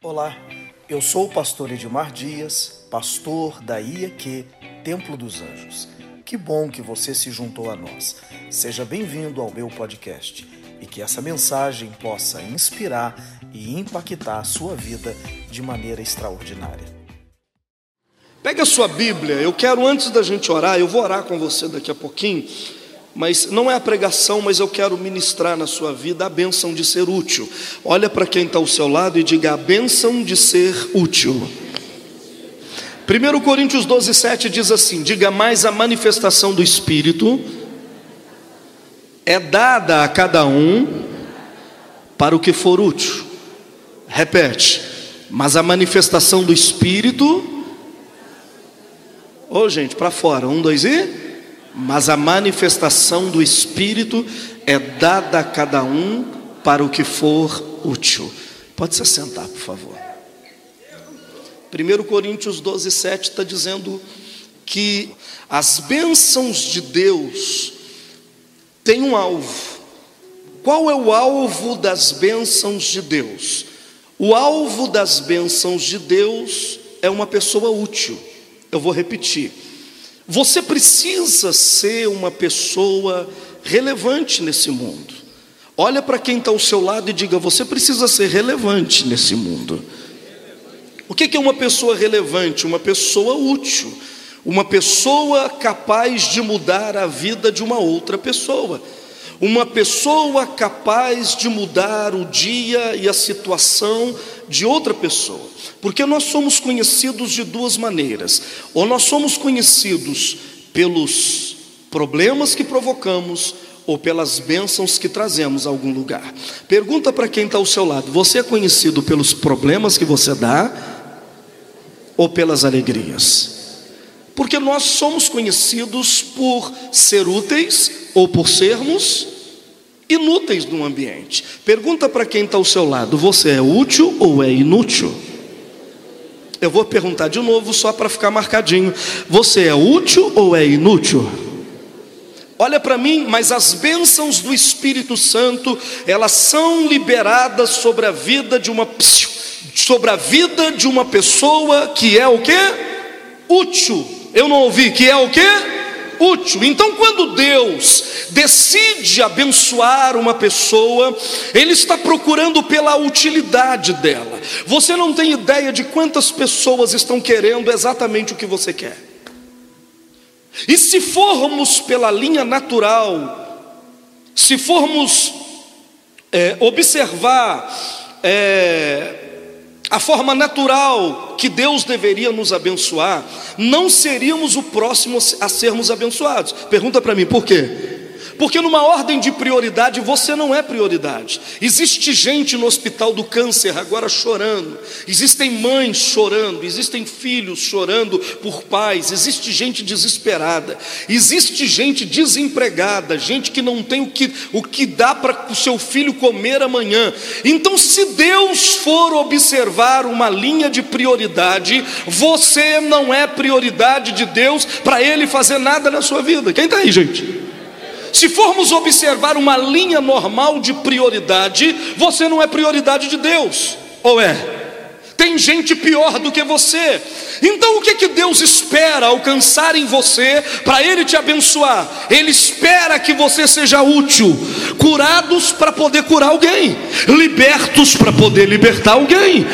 Olá, eu sou o pastor Edmar Dias, pastor da IEQ Templo dos Anjos. Que bom que você se juntou a nós. Seja bem-vindo ao meu podcast e que essa mensagem possa inspirar e impactar a sua vida de maneira extraordinária. Pega a sua Bíblia, eu quero antes da gente orar, eu vou orar com você daqui a pouquinho, mas não é a pregação, mas eu quero ministrar na sua vida a bênção de ser útil. Olha para quem está ao seu lado e diga a bênção de ser útil. 1 Coríntios 12, 7 diz assim: diga mais a manifestação do Espírito é dada a cada um para o que for útil. Repete, mas a manifestação do Espírito. Ô oh, gente, para fora, um, dois e. Mas a manifestação do Espírito é dada a cada um para o que for útil. Pode se assentar, por favor. 1 Coríntios 12, 7 está dizendo que as bênçãos de Deus têm um alvo. Qual é o alvo das bênçãos de Deus? O alvo das bênçãos de Deus é uma pessoa útil. Eu vou repetir. Você precisa ser uma pessoa relevante nesse mundo. Olha para quem está ao seu lado e diga: você precisa ser relevante nesse mundo. O que é uma pessoa relevante? Uma pessoa útil, uma pessoa capaz de mudar a vida de uma outra pessoa, uma pessoa capaz de mudar o dia e a situação de outra pessoa, porque nós somos conhecidos de duas maneiras: ou nós somos conhecidos pelos problemas que provocamos, ou pelas bênçãos que trazemos a algum lugar. Pergunta para quem está ao seu lado: você é conhecido pelos problemas que você dá? ou pelas alegrias? Porque nós somos conhecidos por ser úteis ou por sermos inúteis no ambiente. Pergunta para quem está ao seu lado: você é útil ou é inútil? Eu vou perguntar de novo só para ficar marcadinho: você é útil ou é inútil? Olha para mim, mas as bênçãos do Espírito Santo, elas são liberadas sobre a vida de uma sobre a vida de uma pessoa que é o que? Útil. Eu não ouvi, que é o que? Útil. Então, quando Deus decide abençoar uma pessoa, Ele está procurando pela utilidade dela. Você não tem ideia de quantas pessoas estão querendo exatamente o que você quer. E se formos pela linha natural, se formos é, observar é, a forma natural que Deus deveria nos abençoar, não seríamos o próximo a sermos abençoados. Pergunta para mim, por quê? Porque numa ordem de prioridade você não é prioridade. Existe gente no hospital do câncer agora chorando. Existem mães chorando, existem filhos chorando por pais, existe gente desesperada, existe gente desempregada, gente que não tem o que, o que dá para o seu filho comer amanhã. Então, se Deus for observar uma linha de prioridade, você não é prioridade de Deus para Ele fazer nada na sua vida. Quem está aí, gente? Se formos observar uma linha normal de prioridade, você não é prioridade de Deus, ou é? Tem gente pior do que você. Então o que que Deus espera alcançar em você para ele te abençoar? Ele espera que você seja útil, curados para poder curar alguém, libertos para poder libertar alguém,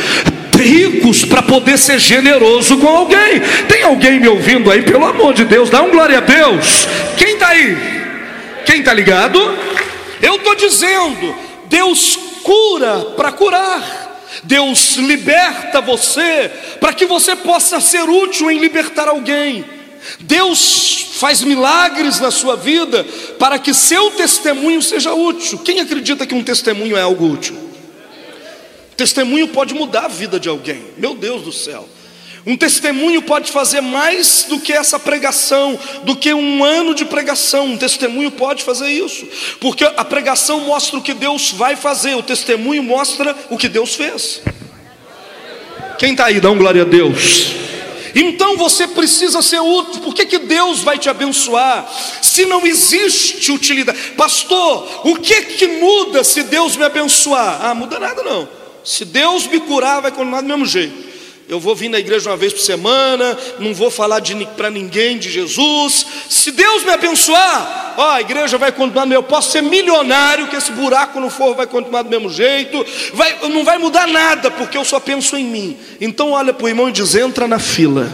ricos para poder ser generoso com alguém. Tem alguém me ouvindo aí? Pelo amor de Deus, dá um glória a Deus. Quem está aí? Quem está ligado? Eu estou dizendo, Deus cura para curar. Deus liberta você para que você possa ser útil em libertar alguém. Deus faz milagres na sua vida para que seu testemunho seja útil. Quem acredita que um testemunho é algo útil? Testemunho pode mudar a vida de alguém. Meu Deus do céu. Um testemunho pode fazer mais do que essa pregação, do que um ano de pregação. Um testemunho pode fazer isso, porque a pregação mostra o que Deus vai fazer, o testemunho mostra o que Deus fez. Quem está aí, dá um glória a Deus. Então você precisa ser útil. Por que, que Deus vai te abençoar? Se não existe utilidade, pastor, o que que muda se Deus me abençoar? Ah, muda nada não. Se Deus me curar, vai continuar do mesmo jeito. Eu vou vir na igreja uma vez por semana, não vou falar para ninguém de Jesus. Se Deus me abençoar, ó, a igreja vai continuar. Eu posso ser milionário, que esse buraco no forro vai continuar do mesmo jeito. Vai, não vai mudar nada, porque eu só penso em mim. Então olha para o irmão e diz: entra na fila.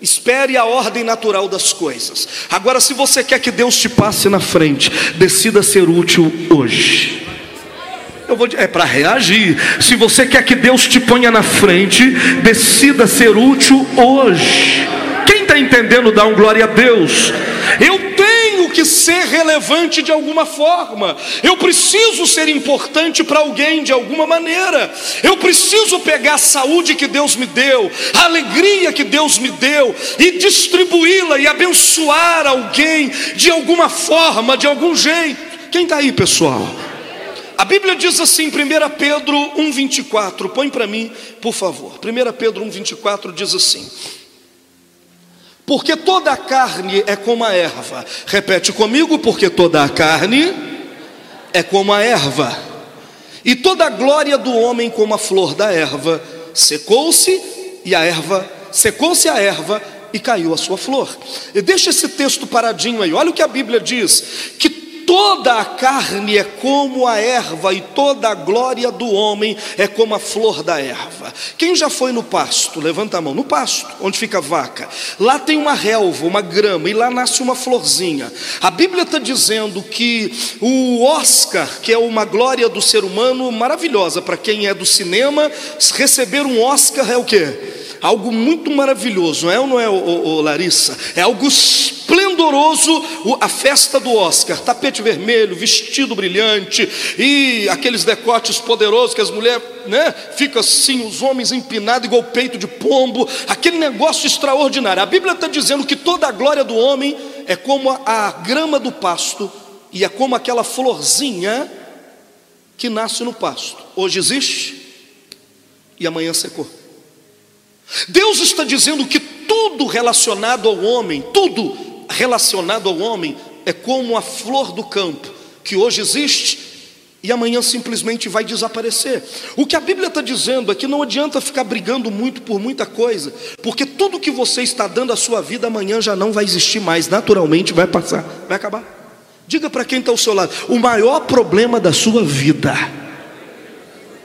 Espere a ordem natural das coisas. Agora, se você quer que Deus te passe na frente, decida ser útil hoje. Eu vou é para reagir. Se você quer que Deus te ponha na frente, decida ser útil hoje. Quem está entendendo, dá um glória a Deus. Eu tenho que ser relevante de alguma forma. Eu preciso ser importante para alguém de alguma maneira. Eu preciso pegar a saúde que Deus me deu, a alegria que Deus me deu e distribuí-la e abençoar alguém de alguma forma, de algum jeito. Quem está aí, pessoal? A Bíblia diz assim, 1 Pedro 1,24, põe para mim, por favor. 1 Pedro 1,24 diz assim: Porque toda a carne é como a erva. Repete comigo, porque toda a carne é como a erva. E toda a glória do homem como a flor da erva. Secou-se e a erva, secou-se a erva e caiu a sua flor. E deixa esse texto paradinho aí. Olha o que a Bíblia diz: que toda a carne é como a erva, e toda a glória do homem é como a flor da erva. Quem já foi no pasto? Levanta a mão. No pasto, onde fica a vaca. Lá tem uma relva, uma grama, e lá nasce uma florzinha. A Bíblia está dizendo que o Oscar, que é uma glória do ser humano maravilhosa, para quem é do cinema, receber um Oscar é o quê? Algo muito maravilhoso, não é ou não é, ô, Larissa? É algo esplendoroso a festa do Oscar, tapete vermelho, vestido brilhante e aqueles decotes poderosos que as mulheres, né, ficam assim, os homens empinados igual peito de pombo, aquele negócio extraordinário. A Bíblia está dizendo que toda a glória do homem é como a, a grama do pasto e é como aquela florzinha que nasce no pasto. Hoje existe e amanhã secou. Deus está dizendo que tudo relacionado ao homem, tudo relacionado ao homem é como a flor do campo, que hoje existe e amanhã simplesmente vai desaparecer. O que a Bíblia está dizendo é que não adianta ficar brigando muito por muita coisa, porque tudo que você está dando à sua vida amanhã já não vai existir mais, naturalmente vai passar, vai acabar. Diga para quem está ao seu lado: o maior problema da sua vida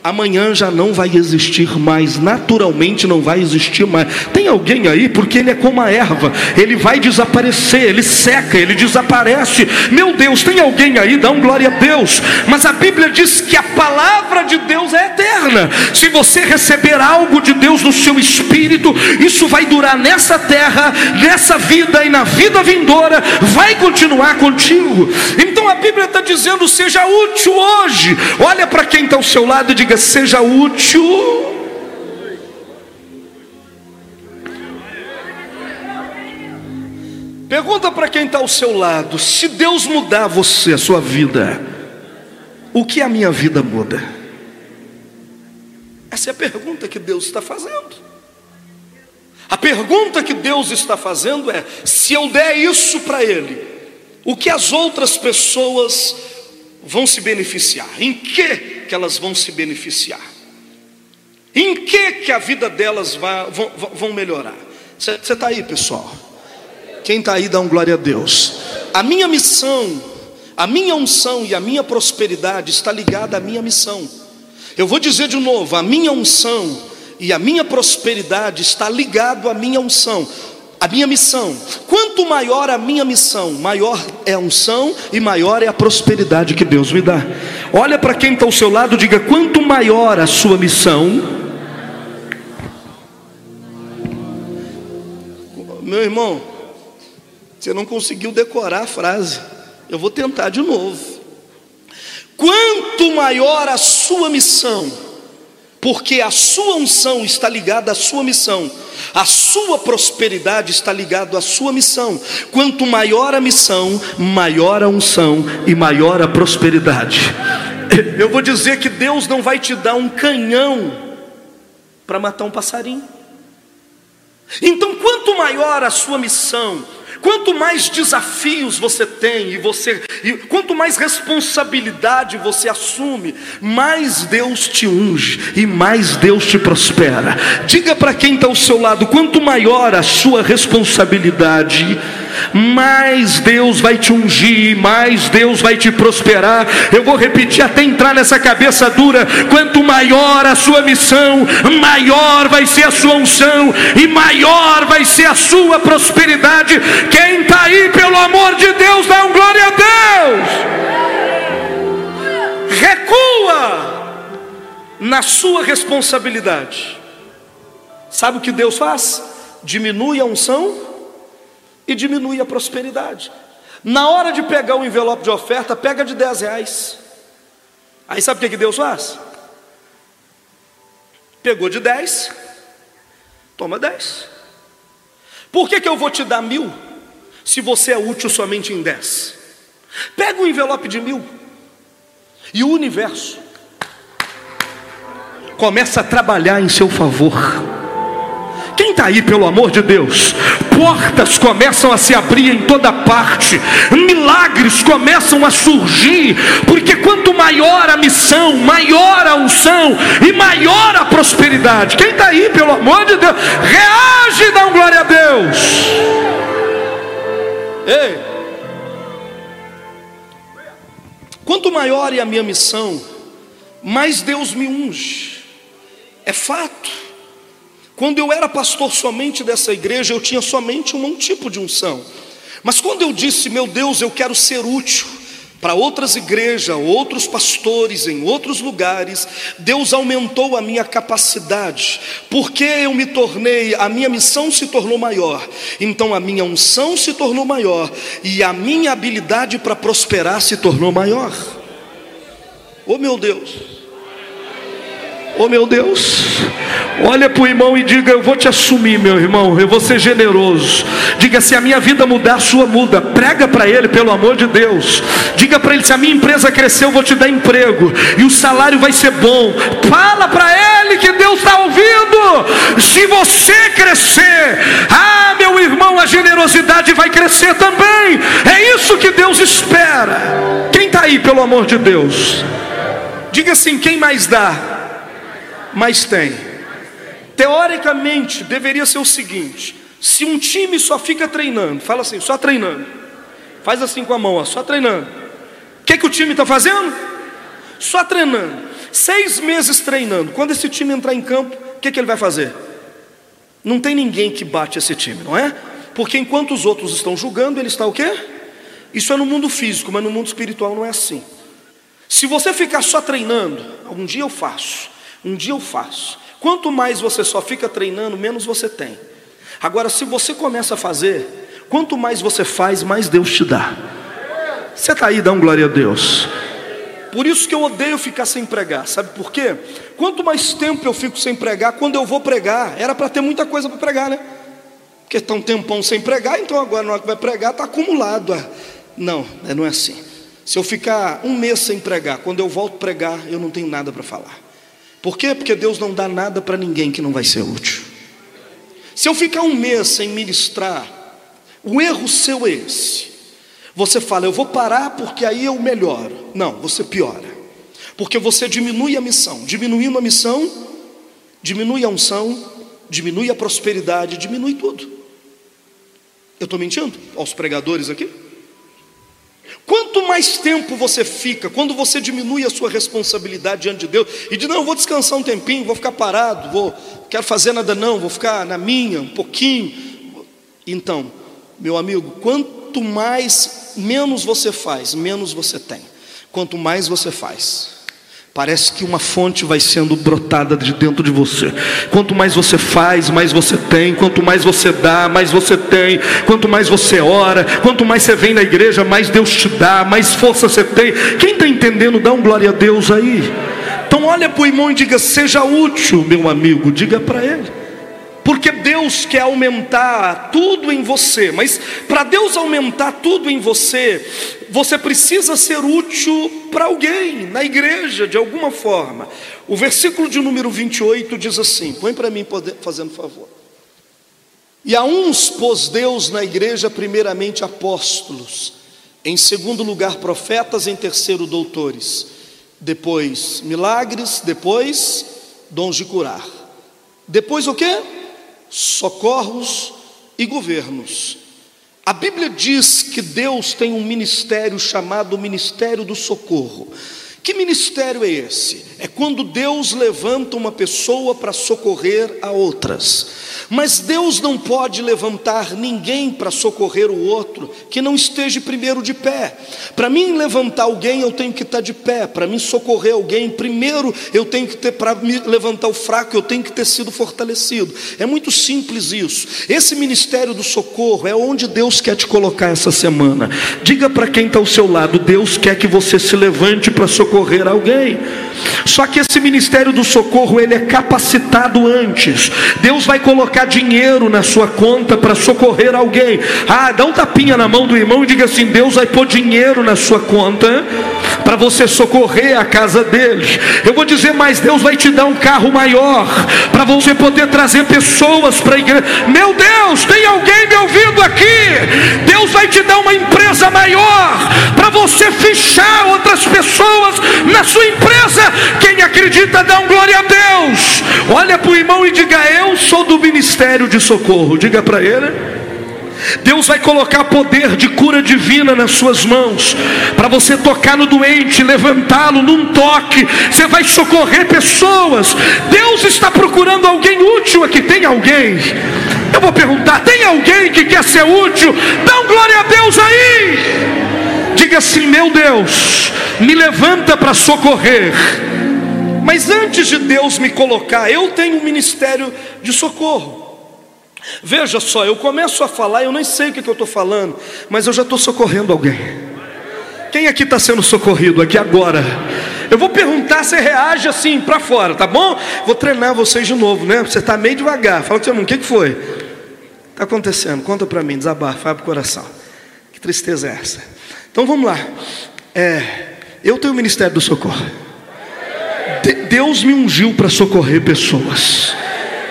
amanhã já não vai existir mais, naturalmente não vai existir mais. Tem alguém aí, porque ele é como a erva, ele vai desaparecer, ele seca, ele desaparece. Meu Deus, tem alguém aí, dá um glória a Deus. Mas a Bíblia diz que a palavra de Deus é eterna. Se você receber algo de Deus no seu espírito, isso vai durar nessa terra, nessa vida e na vida vindoura, vai continuar contigo. Então a Bíblia está dizendo: seja útil hoje. Olha para quem está ao seu lado e diga diga: seja útil. Pergunta para quem está ao seu lado: se Deus mudar você, a sua vida, o que a minha vida muda? Essa é a pergunta que Deus está fazendo. A pergunta que Deus está fazendo é: se eu der isso para Ele, o que as outras pessoas vão se beneficiar? Em que que elas vão se beneficiar? Em que que a vida delas vai, vão, vão melhorar? Você está aí, pessoal? Quem está aí, dá um glória a Deus. A minha missão, a minha unção e a minha prosperidade está ligada à minha missão. Eu vou dizer de novo: a minha unção e a minha prosperidade está ligado à minha unção a minha missão. Quanto maior a minha missão, maior é a unção e maior é a prosperidade que Deus me dá. Olha para quem está ao seu lado, diga: quanto maior a sua missão, meu irmão, você não conseguiu decorar a frase. Eu vou tentar de novo. Quanto maior a sua missão, porque a sua unção está ligada à sua missão, a sua prosperidade está ligada à sua missão. Quanto maior a missão, maior a unção e maior a prosperidade. Eu vou dizer que Deus não vai te dar um canhão para matar um passarinho. Então, quanto maior a sua missão, Quanto mais desafios você tem e você e quanto mais responsabilidade você assume, mais Deus te unge e mais Deus te prospera. Diga para quem está ao seu lado, quanto maior a sua responsabilidade, mais Deus vai te ungir, mais Deus vai te prosperar. Eu vou repetir até entrar nessa cabeça dura: quanto maior a sua missão, maior vai ser a sua unção e maior vai ser a sua prosperidade. Quem está aí, pelo amor de Deus, dá um glória a Deus. Recua na sua responsabilidade. Sabe o que Deus faz? Diminui a unção e diminui a prosperidade. Na hora de pegar o envelope de oferta, pega de 10 reais. Aí sabe o que, que Deus faz? Pegou de 10, toma 10. Por que, que eu vou te dar mil se você é útil somente em 10? Pega o envelope de mil e o universo começa a trabalhar em seu favor. Quem está aí, pelo amor de Deus? Portas começam a se abrir em toda parte, milagres começam a surgir, porque quanto maior a missão, maior a unção e maior a prosperidade. Quem está aí, pelo amor de Deus? Reage e dá glória a Deus. Ei, quanto maior é a minha missão, mais Deus me unge, é fato. Quando eu era pastor somente dessa igreja, eu tinha somente um tipo de unção. Mas quando eu disse, meu Deus, eu quero ser útil para outras igrejas, outros pastores em outros lugares, Deus aumentou a minha capacidade, porque eu me tornei, a minha missão se tornou maior, então a minha unção se tornou maior e a minha habilidade para prosperar se tornou maior. Oh meu Deus! Oh meu Deus, olha para o irmão e diga: Eu vou te assumir, meu irmão, eu vou ser generoso. Diga: Se a minha vida mudar, a sua muda. Prega para ele, pelo amor de Deus. Diga para ele: Se a minha empresa crescer, eu vou te dar emprego e o salário vai ser bom. Fala para ele que Deus está ouvindo. Se você crescer, ah, meu irmão, a generosidade vai crescer também. É isso que Deus espera. Quem está aí, pelo amor de Deus? Diga assim: Quem mais dá? Mas tem. Teoricamente, deveria ser o seguinte: se um time só fica treinando, fala assim, só treinando, faz assim com a mão, ó, só treinando. O que, que o time está fazendo? Só treinando. Seis meses treinando. Quando esse time entrar em campo, o que, que ele vai fazer? Não tem ninguém que bate esse time, não é? Porque enquanto os outros estão julgando, ele está o quê? Isso é no mundo físico, mas no mundo espiritual não é assim. Se você ficar só treinando, algum dia eu faço. Um dia eu faço. Quanto mais você só fica treinando, menos você tem. Agora, se você começa a fazer, quanto mais você faz, mais Deus te dá. Você está aí, dá um glória a Deus. Por isso que eu odeio ficar sem pregar, sabe por quê? Quanto mais tempo eu fico sem pregar, quando eu vou pregar, era para ter muita coisa para pregar, né? Porque está um tempão sem pregar, então agora na hora que vai pregar está acumulado. Não, não é assim. Se eu ficar um mês sem pregar, quando eu volto pregar, eu não tenho nada para falar. Por quê? Porque Deus não dá nada para ninguém que não vai ser útil. Se eu ficar um mês sem ministrar, o erro seu é esse. Você fala, eu vou parar porque aí eu melhoro. Não, você piora. Porque você diminui a missão. Diminuindo a missão, diminui a unção, diminui a prosperidade, diminui tudo. Eu estou mentindo aos pregadores aqui? Quanto mais tempo você fica, quando você diminui a sua responsabilidade diante de Deus e diz: Não, eu vou descansar um tempinho, vou ficar parado, vou, quero fazer nada, não, vou ficar na minha um pouquinho. Então, meu amigo, quanto mais, menos você faz, menos você tem. Quanto mais você faz, Parece que uma fonte vai sendo brotada de dentro de você. Quanto mais você faz, mais você tem. Quanto mais você dá, mais você tem. Quanto mais você ora, quanto mais você vem na igreja, mais Deus te dá, mais força você tem. Quem está entendendo, dá um glória a Deus aí. Então olha para o irmão e diga: seja útil, meu amigo. Diga para ele. Porque Deus quer aumentar tudo em você, mas para Deus aumentar tudo em você, você precisa ser útil para alguém, na igreja, de alguma forma. O versículo de número 28 diz assim: põe para mim, fazendo favor. E a uns pôs Deus na igreja, primeiramente apóstolos, em segundo lugar profetas, em terceiro doutores, depois milagres, depois dons de curar. Depois o que? Socorros e governos. A Bíblia diz que Deus tem um ministério chamado Ministério do Socorro. Que ministério é esse? É quando Deus levanta uma pessoa para socorrer a outras. Mas Deus não pode levantar ninguém para socorrer o outro que não esteja primeiro de pé. Para mim levantar alguém, eu tenho que estar de pé. Para mim socorrer alguém, primeiro eu tenho que ter para levantar o fraco, eu tenho que ter sido fortalecido. É muito simples isso. Esse ministério do socorro é onde Deus quer te colocar essa semana. Diga para quem está ao seu lado, Deus quer que você se levante para socorrer alguém. Só que esse ministério do socorro ele é capacitado antes. Deus vai colocar dinheiro na sua conta para socorrer alguém. Ah, dá um tapinha na mão do irmão e diga assim: Deus vai pôr dinheiro na sua conta para você socorrer a casa deles. Eu vou dizer mais: Deus vai te dar um carro maior para você poder trazer pessoas para a igreja. Meu Deus, tem alguém me ouvindo aqui? Deus vai te dar uma empresa maior para você fechar outras pessoas na sua empresa. Quem acredita, dá um glória a Deus. Olha para o irmão e diga: Eu sou do ministério de socorro. Diga para ele. Deus vai colocar poder de cura divina nas suas mãos, para você tocar no doente, levantá-lo num toque, você vai socorrer pessoas. Deus está procurando alguém útil aqui. Tem alguém? Eu vou perguntar: tem alguém que quer ser útil? Dá um glória a Deus aí. Diga assim: meu Deus, me levanta para socorrer. Mas antes de Deus me colocar, eu tenho um ministério de socorro. Veja só, eu começo a falar, eu nem sei o que, que eu estou falando, mas eu já estou socorrendo alguém. Quem aqui está sendo socorrido aqui agora? Eu vou perguntar, você reage assim para fora, tá bom? Vou treinar vocês de novo, né? Você está meio devagar. Fala com seu irmão, o que, que foi? Está acontecendo? Conta para mim, desabafa, abre o coração. Que tristeza é essa? Então vamos lá. É, eu tenho o ministério do socorro. De Deus me ungiu para socorrer pessoas.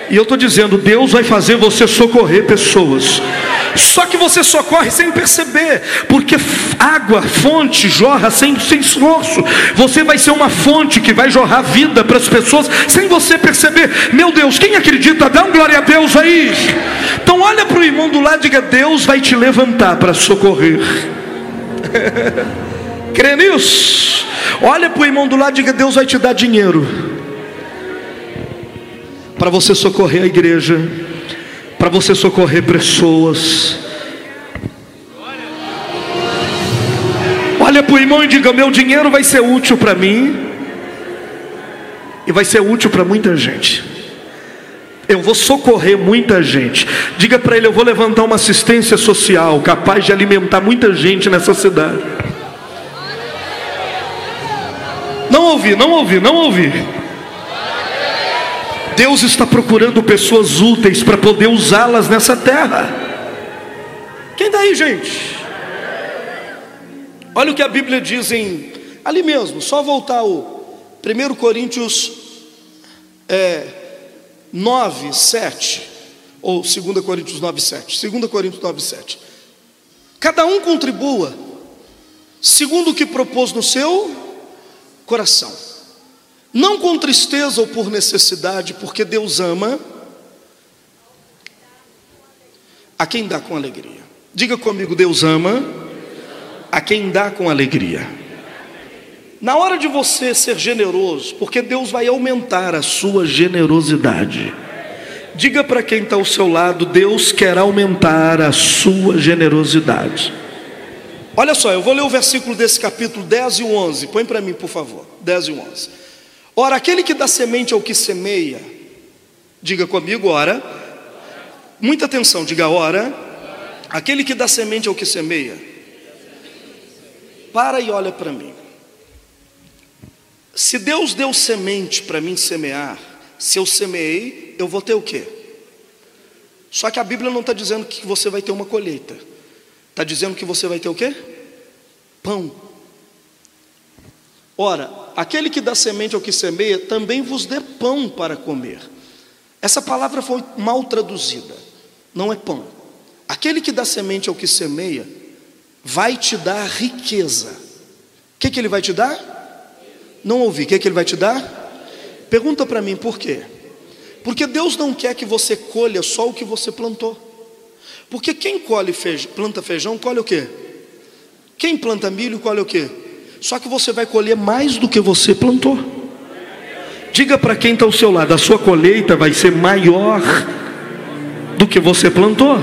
E eu estou dizendo, Deus vai fazer você socorrer pessoas. Só que você socorre sem perceber, porque água, fonte, jorra sem, sem esforço. Você vai ser uma fonte que vai jorrar vida para as pessoas sem você perceber. Meu Deus, quem acredita, dá um glória a Deus aí. Então olha para o irmão do lado e diga: Deus vai te levantar para socorrer. Crê nisso? Olha para o irmão do lado e diga: Deus vai te dar dinheiro para você socorrer a igreja, para você socorrer pessoas. Olha para o irmão e diga: Meu dinheiro vai ser útil para mim, e vai ser útil para muita gente. Eu vou socorrer muita gente. Diga para ele: Eu vou levantar uma assistência social capaz de alimentar muita gente nessa cidade. Ouvi, não ouvi, não ouvi. Deus está procurando pessoas úteis para poder usá-las nessa terra. Quem daí, tá gente? Olha o que a Bíblia diz em ali mesmo, só voltar o 1 Coríntios é, 9, 7, ou 2 Coríntios 9, 7. 2 Coríntios 9, 7. Cada um contribua segundo o que propôs no seu coração não com tristeza ou por necessidade, porque Deus ama a quem dá com alegria. Diga comigo: Deus ama a quem dá com alegria. Na hora de você ser generoso, porque Deus vai aumentar a sua generosidade. Diga para quem está ao seu lado: Deus quer aumentar a sua generosidade. Olha só, eu vou ler o versículo desse capítulo 10 e 11. Põe para mim, por favor. 10 e 11. Ora, aquele que dá semente ao que semeia, diga comigo, ora, muita atenção, diga ora, aquele que dá semente ao que semeia, para e olha para mim. Se Deus deu semente para mim semear, se eu semeei, eu vou ter o quê? Só que a Bíblia não está dizendo que você vai ter uma colheita, está dizendo que você vai ter o quê? Pão. Ora, aquele que dá semente ao que semeia, também vos dê pão para comer. Essa palavra foi mal traduzida. não é pão. Aquele que dá semente ao que semeia, vai te dar riqueza. O que, que ele vai te dar? Não ouvi. O que, que ele vai te dar? Pergunta para mim por quê? Porque Deus não quer que você colha só o que você plantou. Porque quem colhe feijão, planta feijão, colhe o quê? Quem planta milho, colhe o quê? Só que você vai colher mais do que você plantou. Diga para quem está ao seu lado, a sua colheita vai ser maior do que você plantou.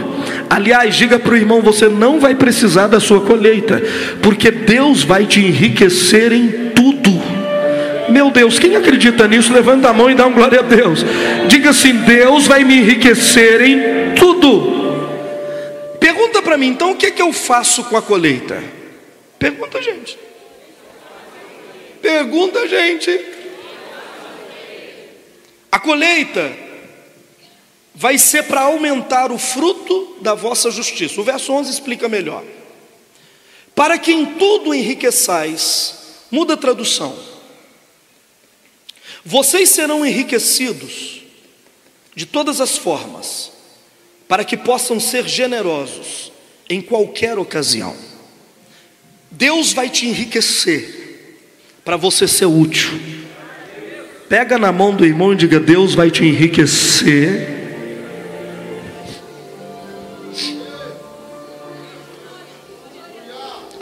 Aliás, diga para o irmão: você não vai precisar da sua colheita, porque Deus vai te enriquecer em tudo. Meu Deus, quem acredita nisso, levanta a mão e dá um glória a Deus. Diga assim: Deus vai me enriquecer em tudo. Pergunta para mim, então o que, é que eu faço com a colheita? Pergunta, gente. Pergunta, gente. A colheita vai ser para aumentar o fruto da vossa justiça. O verso 11 explica melhor. Para que em tudo enriqueçais, muda a tradução. Vocês serão enriquecidos de todas as formas, para que possam ser generosos em qualquer ocasião. Deus vai te enriquecer para você ser útil. Pega na mão do irmão e diga: Deus vai te enriquecer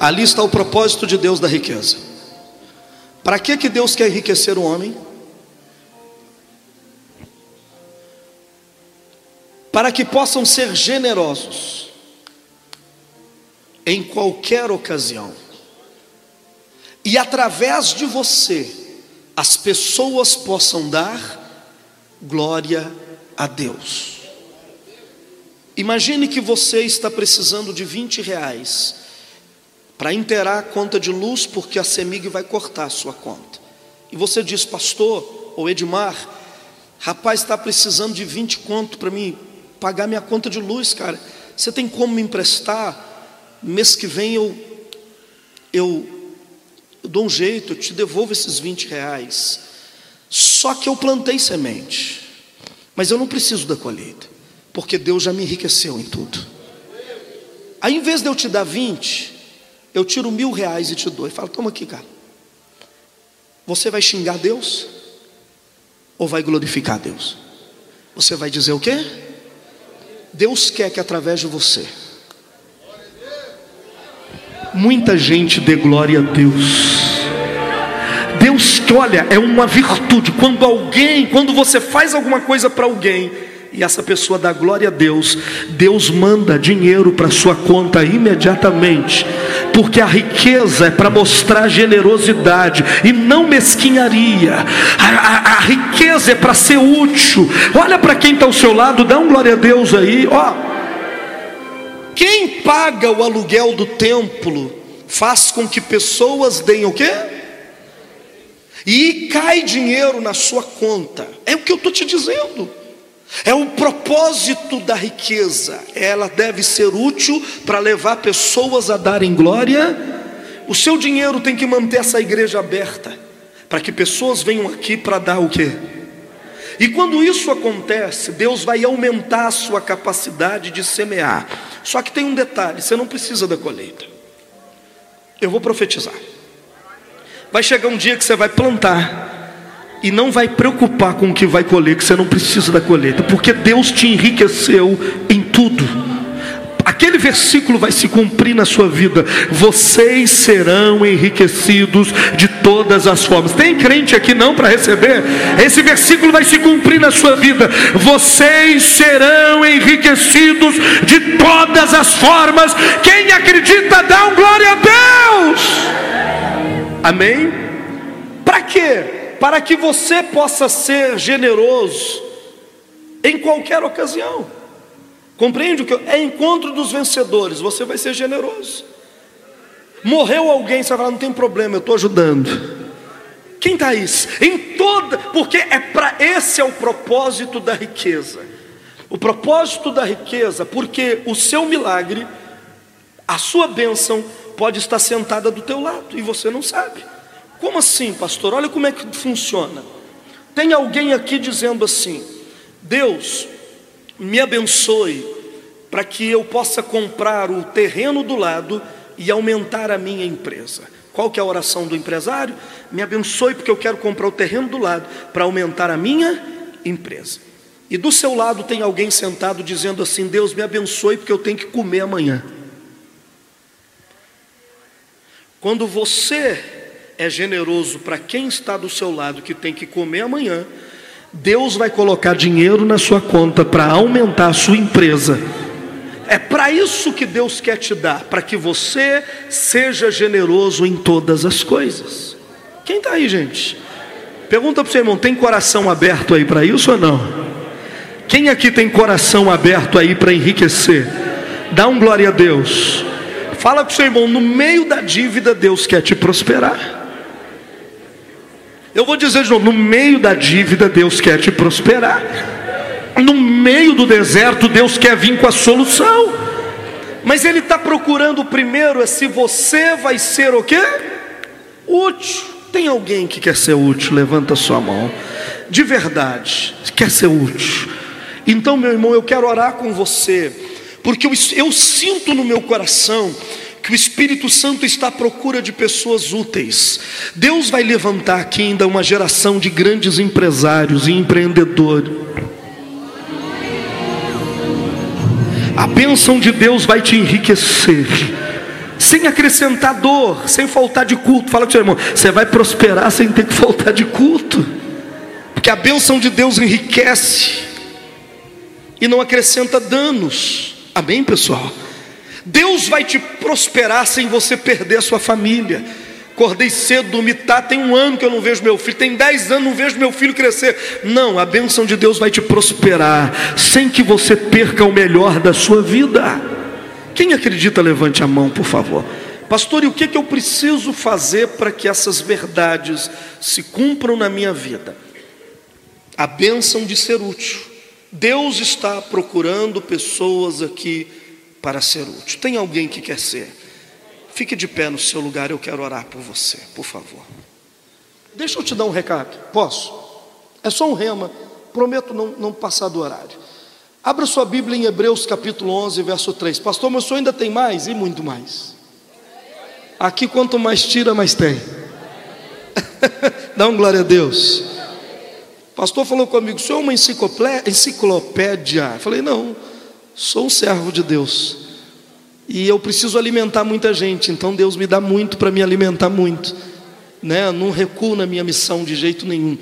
Ali está o propósito de Deus da riqueza. Para que, que Deus quer enriquecer o homem? Para que possam ser generosos em qualquer ocasião. E através de você, as pessoas possam dar glória a Deus. Imagine que você está precisando de 20 reais para inteirar a conta de luz, porque a CEMIG vai cortar a sua conta. E você diz, pastor, ou Edmar, rapaz, está precisando de 20 conto para mim pagar minha conta de luz, cara. Você tem como me emprestar? Mês que vem eu, eu, eu dou um jeito, eu te devolvo esses 20 reais. Só que eu plantei semente, mas eu não preciso da colheita, porque Deus já me enriqueceu em tudo. Aí, em vez de eu te dar 20, eu tiro mil reais e te dou. E falo, toma aqui, cara. Você vai xingar Deus? Ou vai glorificar Deus? Você vai dizer o quê? Deus quer que através de você, muita gente dê glória a Deus. Deus, olha, é uma virtude. Quando alguém, quando você faz alguma coisa para alguém, e essa pessoa dá glória a Deus, Deus manda dinheiro para sua conta imediatamente, porque a riqueza é para mostrar generosidade e não mesquinharia, a, a, a riqueza é para ser útil. Olha para quem está ao seu lado, dá um glória a Deus aí, ó. Quem paga o aluguel do templo faz com que pessoas deem o quê? E cai dinheiro na sua conta. É o que eu estou te dizendo. É o propósito da riqueza. Ela deve ser útil para levar pessoas a darem glória. O seu dinheiro tem que manter essa igreja aberta, para que pessoas venham aqui para dar o quê? E quando isso acontece, Deus vai aumentar a sua capacidade de semear. Só que tem um detalhe: você não precisa da colheita. Eu vou profetizar. Vai chegar um dia que você vai plantar e não vai preocupar com o que vai colher, que você não precisa da colheita, porque Deus te enriqueceu em tudo. Aquele versículo vai se cumprir na sua vida. Vocês serão enriquecidos de todas as formas. Tem crente aqui não para receber? Esse versículo vai se cumprir na sua vida. Vocês serão enriquecidos de todas as formas. Quem acredita, dá um glória a Deus. Amém? Para quê? Para que você possa ser generoso em qualquer ocasião. Compreende o que é encontro dos vencedores, você vai ser generoso. Morreu alguém, você vai falar, não tem problema, eu estou ajudando. Quem está isso? Em toda, porque é para esse é o propósito da riqueza. O propósito da riqueza, porque o seu milagre, a sua bênção pode estar sentada do teu lado e você não sabe. Como assim, pastor? Olha como é que funciona. Tem alguém aqui dizendo assim: Deus, me abençoe para que eu possa comprar o terreno do lado e aumentar a minha empresa. Qual que é a oração do empresário? Me abençoe porque eu quero comprar o terreno do lado para aumentar a minha empresa. E do seu lado tem alguém sentado dizendo assim: Deus me abençoe porque eu tenho que comer amanhã. Quando você é generoso para quem está do seu lado que tem que comer amanhã, Deus vai colocar dinheiro na sua conta para aumentar a sua empresa. É para isso que Deus quer te dar, para que você seja generoso em todas as coisas. Quem está aí, gente? Pergunta para o seu irmão: tem coração aberto aí para isso ou não? Quem aqui tem coração aberto aí para enriquecer? Dá um glória a Deus. Fala com o seu irmão: no meio da dívida, Deus quer te prosperar. Eu vou dizer de novo: no meio da dívida, Deus quer te prosperar. No meio do deserto, Deus quer vir com a solução. Mas Ele está procurando primeiro é se você vai ser o quê? Útil. Tem alguém que quer ser útil? Levanta sua mão. De verdade, quer ser útil. Então, meu irmão, eu quero orar com você, porque eu, eu sinto no meu coração que o Espírito Santo está à procura de pessoas úteis. Deus vai levantar aqui ainda uma geração de grandes empresários e empreendedores. A bênção de Deus vai te enriquecer, sem acrescentar dor, sem faltar de culto. Fala com seu irmão, você vai prosperar sem ter que faltar de culto, porque a bênção de Deus enriquece e não acrescenta danos. Amém, pessoal? Deus vai te prosperar sem você perder a sua família. Acordei cedo, dormi tá, tem um ano que eu não vejo meu filho, tem dez anos não vejo meu filho crescer. Não, a bênção de Deus vai te prosperar, sem que você perca o melhor da sua vida. Quem acredita, levante a mão, por favor. Pastor, e o que, que eu preciso fazer para que essas verdades se cumpram na minha vida? A bênção de ser útil. Deus está procurando pessoas aqui para ser útil. Tem alguém que quer ser? Fique de pé no seu lugar, eu quero orar por você, por favor. Deixa eu te dar um recado, posso? É só um rema, prometo não, não passar do horário. Abra sua Bíblia em Hebreus capítulo 11, verso 3. Pastor, mas o senhor ainda tem mais? E muito mais. Aqui quanto mais tira, mais tem. Dá um glória a Deus. pastor falou comigo, o senhor é uma enciclopédia? Eu falei, não. Sou um servo de Deus. E eu preciso alimentar muita gente, então Deus me dá muito para me alimentar muito. Né? Não recuo na minha missão de jeito nenhum.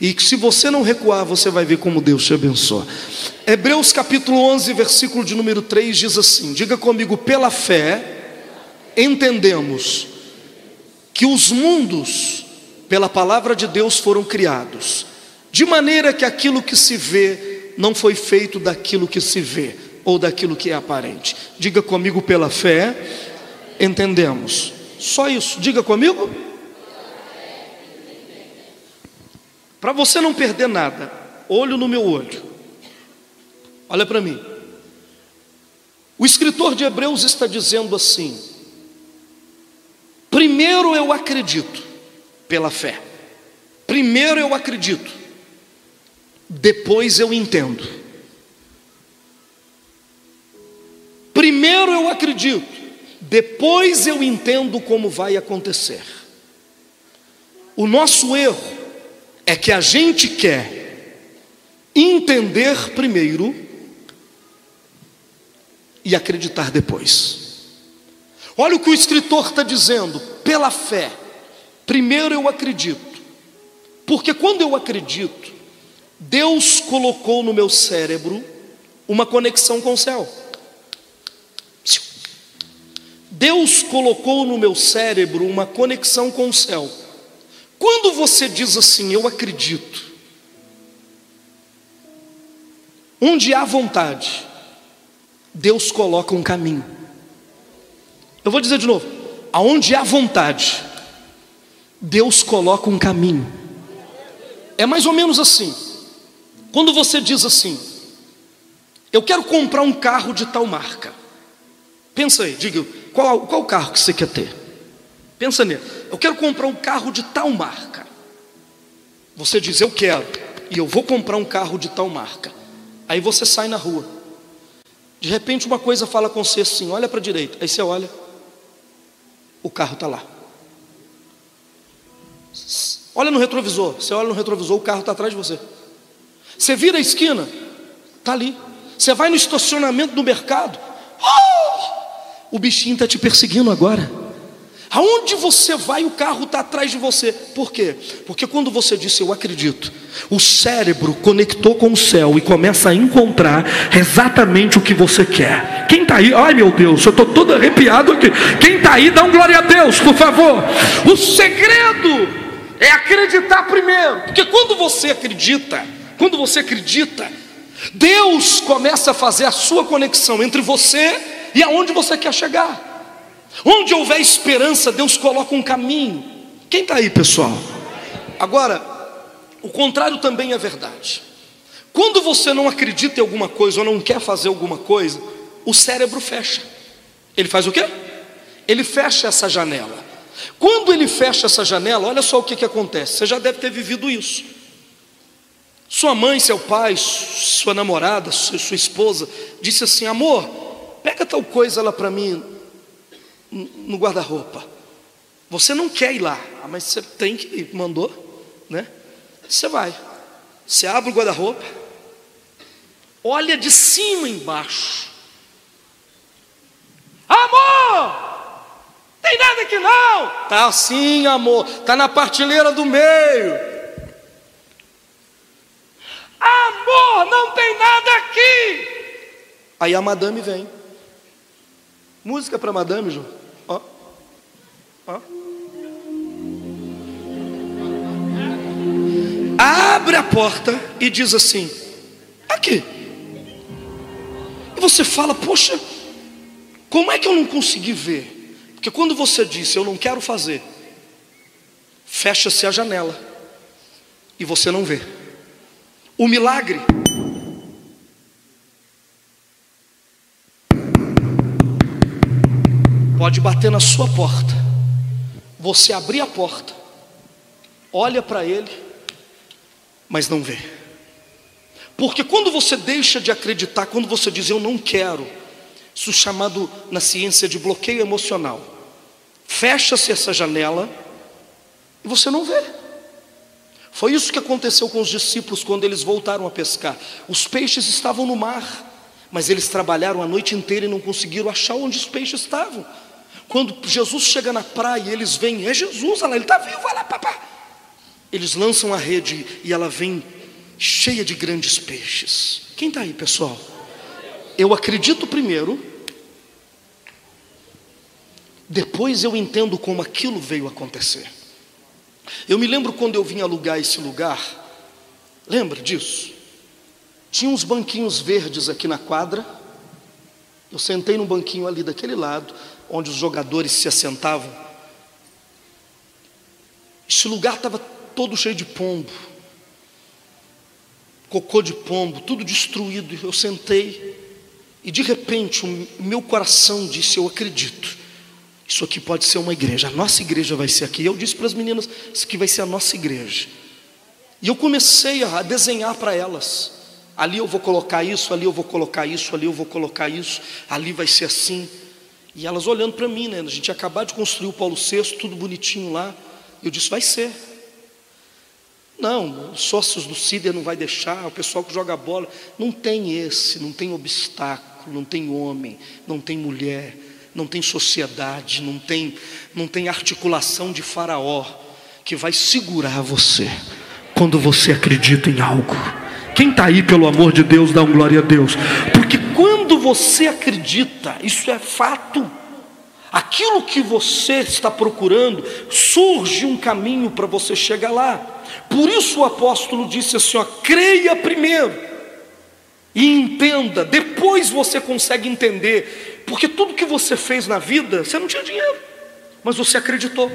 E se você não recuar, você vai ver como Deus te abençoa. Hebreus capítulo 11, versículo de número 3 diz assim: Diga comigo, pela fé, entendemos que os mundos, pela palavra de Deus, foram criados, de maneira que aquilo que se vê não foi feito daquilo que se vê ou daquilo que é aparente. Diga comigo pela fé, entendemos. Só isso, diga comigo. Para você não perder nada, olho no meu olho. Olha para mim. O escritor de Hebreus está dizendo assim: primeiro eu acredito, pela fé. Primeiro eu acredito, depois eu entendo. Primeiro eu acredito, depois eu entendo como vai acontecer. O nosso erro é que a gente quer entender primeiro e acreditar depois. Olha o que o escritor está dizendo, pela fé. Primeiro eu acredito, porque quando eu acredito, Deus colocou no meu cérebro uma conexão com o céu. Deus colocou no meu cérebro uma conexão com o céu. Quando você diz assim, eu acredito, onde há vontade, Deus coloca um caminho. Eu vou dizer de novo: aonde há vontade, Deus coloca um caminho. É mais ou menos assim. Quando você diz assim, eu quero comprar um carro de tal marca. Pensa aí, diga, qual, qual carro que você quer ter? Pensa nele. Eu quero comprar um carro de tal marca. Você diz, eu quero, e eu vou comprar um carro de tal marca. Aí você sai na rua. De repente uma coisa fala com você assim: olha para a direita. Aí você olha, o carro está lá. Olha no retrovisor. Você olha no retrovisor, o carro está atrás de você. Você vira a esquina, está ali. Você vai no estacionamento do mercado. Oh! O bichinho está te perseguindo agora. Aonde você vai, o carro está atrás de você. Por quê? Porque quando você disse eu acredito, o cérebro conectou com o céu e começa a encontrar exatamente o que você quer. Quem está aí? Ai meu Deus, eu estou todo arrepiado aqui. Quem está aí, dá um glória a Deus, por favor. O segredo é acreditar primeiro. Porque quando você acredita, quando você acredita, Deus começa a fazer a sua conexão entre você e aonde você quer chegar. Onde houver esperança, Deus coloca um caminho. Quem está aí, pessoal? Agora, o contrário também é verdade. Quando você não acredita em alguma coisa ou não quer fazer alguma coisa, o cérebro fecha. Ele faz o quê? Ele fecha essa janela. Quando ele fecha essa janela, olha só o que, que acontece. Você já deve ter vivido isso. Sua mãe, seu pai, sua namorada, sua esposa, disse assim: Amor, pega tal coisa lá para mim no guarda-roupa. Você não quer ir lá, ah, mas você tem que ir, mandou, né? Você vai. Você abre o guarda-roupa, olha de cima embaixo. Amor! Tem nada aqui não? Tá sim, amor. Tá na partilheira do meio. Amor, não tem nada aqui. Aí a madame vem. Música para madame, João. Ó. Ó. Abre a porta e diz assim: Aqui. E você fala: Poxa, como é que eu não consegui ver? Porque quando você disse eu não quero fazer, fecha-se a janela e você não vê. O milagre pode bater na sua porta, você abrir a porta, olha para ele, mas não vê. Porque quando você deixa de acreditar, quando você diz eu não quero, isso chamado na ciência de bloqueio emocional. Fecha-se essa janela e você não vê. Foi isso que aconteceu com os discípulos quando eles voltaram a pescar. Os peixes estavam no mar, mas eles trabalharam a noite inteira e não conseguiram achar onde os peixes estavam. Quando Jesus chega na praia eles veem, é Jesus, olha lá, ele está vivo, vai lá, papá. Eles lançam a rede e ela vem cheia de grandes peixes. Quem está aí, pessoal? Eu acredito primeiro, depois eu entendo como aquilo veio acontecer. Eu me lembro quando eu vim alugar esse lugar, lembra disso? Tinha uns banquinhos verdes aqui na quadra. Eu sentei num banquinho ali daquele lado, onde os jogadores se assentavam. Esse lugar estava todo cheio de pombo, cocô de pombo, tudo destruído. Eu sentei e de repente o meu coração disse: Eu acredito. Isso aqui pode ser uma igreja. A nossa igreja vai ser aqui. Eu disse para as meninas: Isso aqui vai ser a nossa igreja. E eu comecei a desenhar para elas. Ali eu vou colocar isso, ali eu vou colocar isso, ali eu vou colocar isso, ali vai ser assim. E elas olhando para mim, né? A gente ia acabar de construir o Paulo VI, tudo bonitinho lá. Eu disse, vai ser. Não, os sócios do CIDER não vai deixar, o pessoal que joga bola. Não tem esse, não tem obstáculo, não tem homem, não tem mulher, não tem sociedade, não tem, não tem articulação de faraó que vai segurar você quando você acredita em algo. Quem está aí, pelo amor de Deus, dá um glória a Deus. Quando você acredita, isso é fato. Aquilo que você está procurando, surge um caminho para você chegar lá. Por isso o apóstolo disse assim: ó, creia primeiro e entenda, depois você consegue entender, porque tudo que você fez na vida, você não tinha dinheiro, mas você acreditou.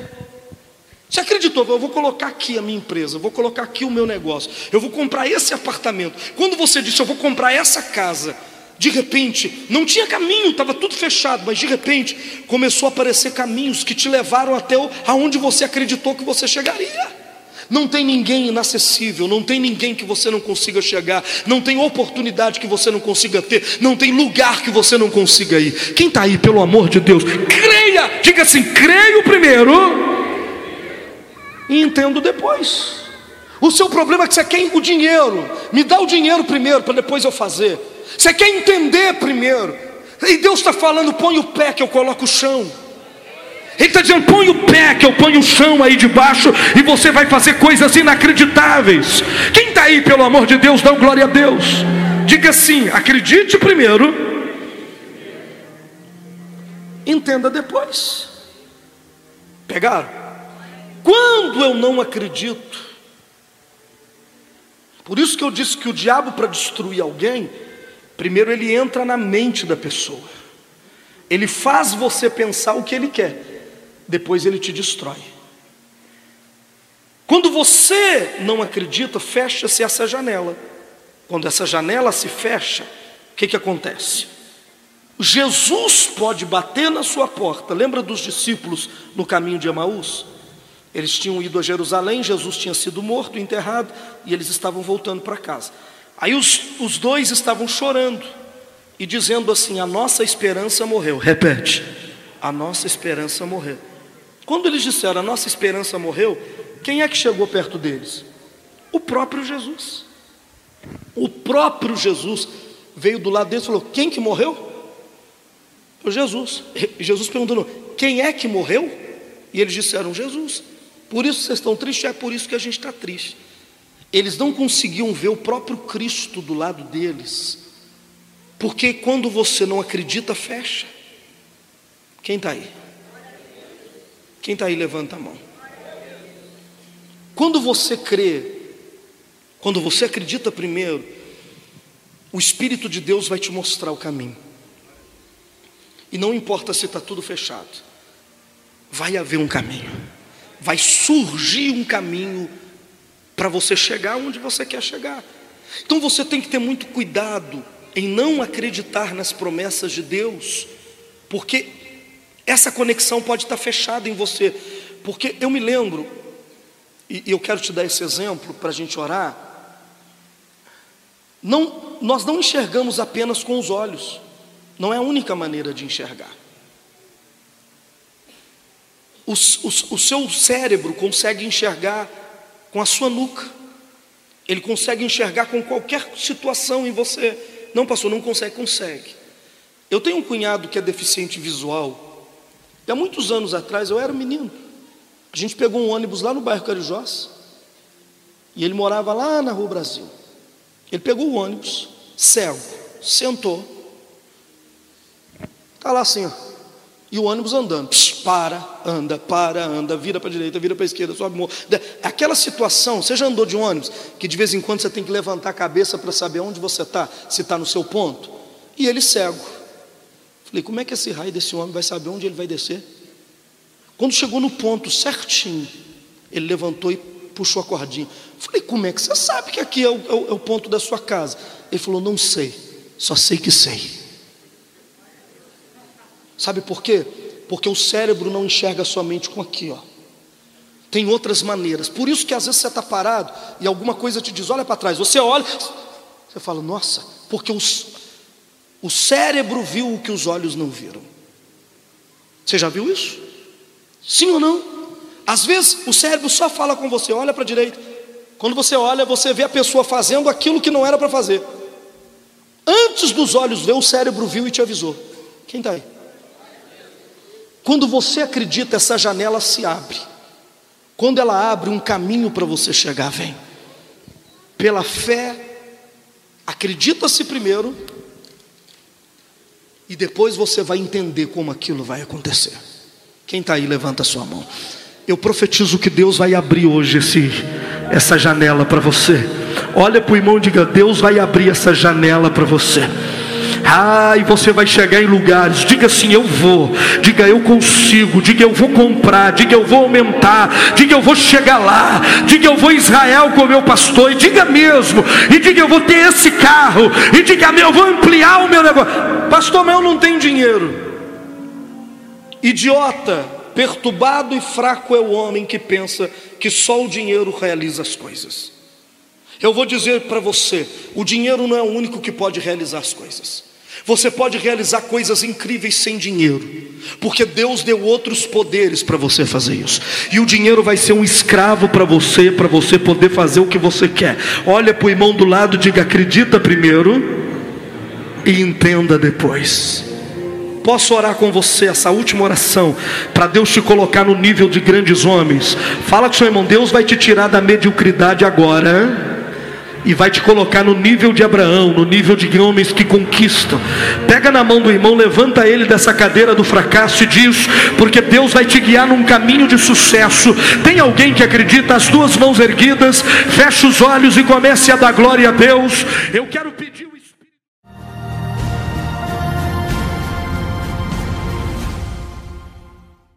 Você acreditou? Eu vou colocar aqui a minha empresa, eu vou colocar aqui o meu negócio, eu vou comprar esse apartamento. Quando você disse, eu vou comprar essa casa, de repente, não tinha caminho, estava tudo fechado, mas de repente começou a aparecer caminhos que te levaram até aonde você acreditou que você chegaria. Não tem ninguém inacessível, não tem ninguém que você não consiga chegar, não tem oportunidade que você não consiga ter, não tem lugar que você não consiga ir. Quem está aí, pelo amor de Deus, creia, diga assim: creio primeiro e entendo depois. O seu problema é que você quer o dinheiro, me dá o dinheiro primeiro para depois eu fazer. Você quer entender primeiro, e Deus está falando: põe o pé que eu coloco o chão. Ele está dizendo: põe o pé, que eu ponho o chão aí debaixo, e você vai fazer coisas inacreditáveis. Quem está aí, pelo amor de Deus, dá glória a Deus. Diga assim: acredite primeiro, entenda depois. Pegaram? Quando eu não acredito, por isso que eu disse que o diabo, para destruir alguém, primeiro ele entra na mente da pessoa, ele faz você pensar o que ele quer depois ele te destrói. Quando você não acredita, fecha-se essa janela. Quando essa janela se fecha, o que, que acontece? Jesus pode bater na sua porta. Lembra dos discípulos no caminho de Emaús? Eles tinham ido a Jerusalém, Jesus tinha sido morto, enterrado, e eles estavam voltando para casa. Aí os, os dois estavam chorando e dizendo assim: A nossa esperança morreu. Repete: A nossa esperança morreu. Quando eles disseram a nossa esperança morreu, quem é que chegou perto deles? O próprio Jesus. O próprio Jesus veio do lado deles e falou: Quem que morreu? Jesus. Jesus perguntou: Quem é que morreu? E eles disseram: Jesus. Por isso vocês estão tristes, é por isso que a gente está triste. Eles não conseguiam ver o próprio Cristo do lado deles, porque quando você não acredita, fecha. Quem está aí? Quem está aí, levanta a mão. Quando você crê, quando você acredita primeiro, o Espírito de Deus vai te mostrar o caminho. E não importa se está tudo fechado, vai haver um caminho, vai surgir um caminho para você chegar onde você quer chegar. Então você tem que ter muito cuidado em não acreditar nas promessas de Deus, porque essa conexão pode estar fechada em você, porque eu me lembro, e eu quero te dar esse exemplo para a gente orar. Não, nós não enxergamos apenas com os olhos, não é a única maneira de enxergar. O, o, o seu cérebro consegue enxergar com a sua nuca, ele consegue enxergar com qualquer situação em você. Não, pastor, não consegue, consegue. Eu tenho um cunhado que é deficiente visual, e há muitos anos atrás, eu era menino. A gente pegou um ônibus lá no bairro Carijós. E ele morava lá na Rua Brasil. Ele pegou o ônibus, cego, sentou. Está lá assim, ó. E o ônibus andando. Psh, para, anda, para, anda, vira para a direita, vira para a esquerda, sobe morro. Aquela situação, você já andou de ônibus, que de vez em quando você tem que levantar a cabeça para saber onde você está, se está no seu ponto. E ele cego. Falei, como é que esse raio desse homem vai saber onde ele vai descer? Quando chegou no ponto certinho, ele levantou e puxou a cordinha. Falei, como é que você sabe que aqui é o, é o, é o ponto da sua casa? Ele falou, não sei, só sei que sei. Sabe por quê? Porque o cérebro não enxerga somente com aqui, ó. Tem outras maneiras. Por isso que às vezes você está parado e alguma coisa te diz, olha para trás. Você olha, você fala, nossa, porque os, o cérebro viu o que os olhos não viram. Você já viu isso? Sim ou não? Às vezes o cérebro só fala com você, olha para a direita. Quando você olha, você vê a pessoa fazendo aquilo que não era para fazer. Antes dos olhos ver, o cérebro viu e te avisou. Quem está aí? Quando você acredita, essa janela se abre. Quando ela abre, um caminho para você chegar vem. Pela fé, acredita-se primeiro, e depois você vai entender como aquilo vai acontecer. Quem está aí, levanta a sua mão. Eu profetizo que Deus vai abrir hoje esse, essa janela para você. Olha para o irmão e diga: Deus vai abrir essa janela para você. Ah, e você vai chegar em lugares. Diga assim: eu vou. Diga eu consigo. Diga eu vou comprar. Diga eu vou aumentar. Diga eu vou chegar lá. Diga eu vou Israel com o meu pastor. E diga mesmo. E diga eu vou ter esse carro. E diga eu vou ampliar o meu negócio. Pastor, mas eu não tenho dinheiro. Idiota. Perturbado e fraco é o homem que pensa que só o dinheiro realiza as coisas. Eu vou dizer para você: o dinheiro não é o único que pode realizar as coisas. Você pode realizar coisas incríveis sem dinheiro, porque Deus deu outros poderes para você fazer isso. E o dinheiro vai ser um escravo para você, para você poder fazer o que você quer. Olha para o irmão do lado, diga: acredita primeiro e entenda depois. Posso orar com você essa última oração para Deus te colocar no nível de grandes homens? Fala com seu irmão, Deus vai te tirar da mediocridade agora e vai te colocar no nível de Abraão, no nível de homens que conquistam. Pega na mão do irmão, levanta ele dessa cadeira do fracasso e diz: porque Deus vai te guiar num caminho de sucesso. Tem alguém que acredita? As duas mãos erguidas, fecha os olhos e comece a dar glória a Deus. Eu quero pedir.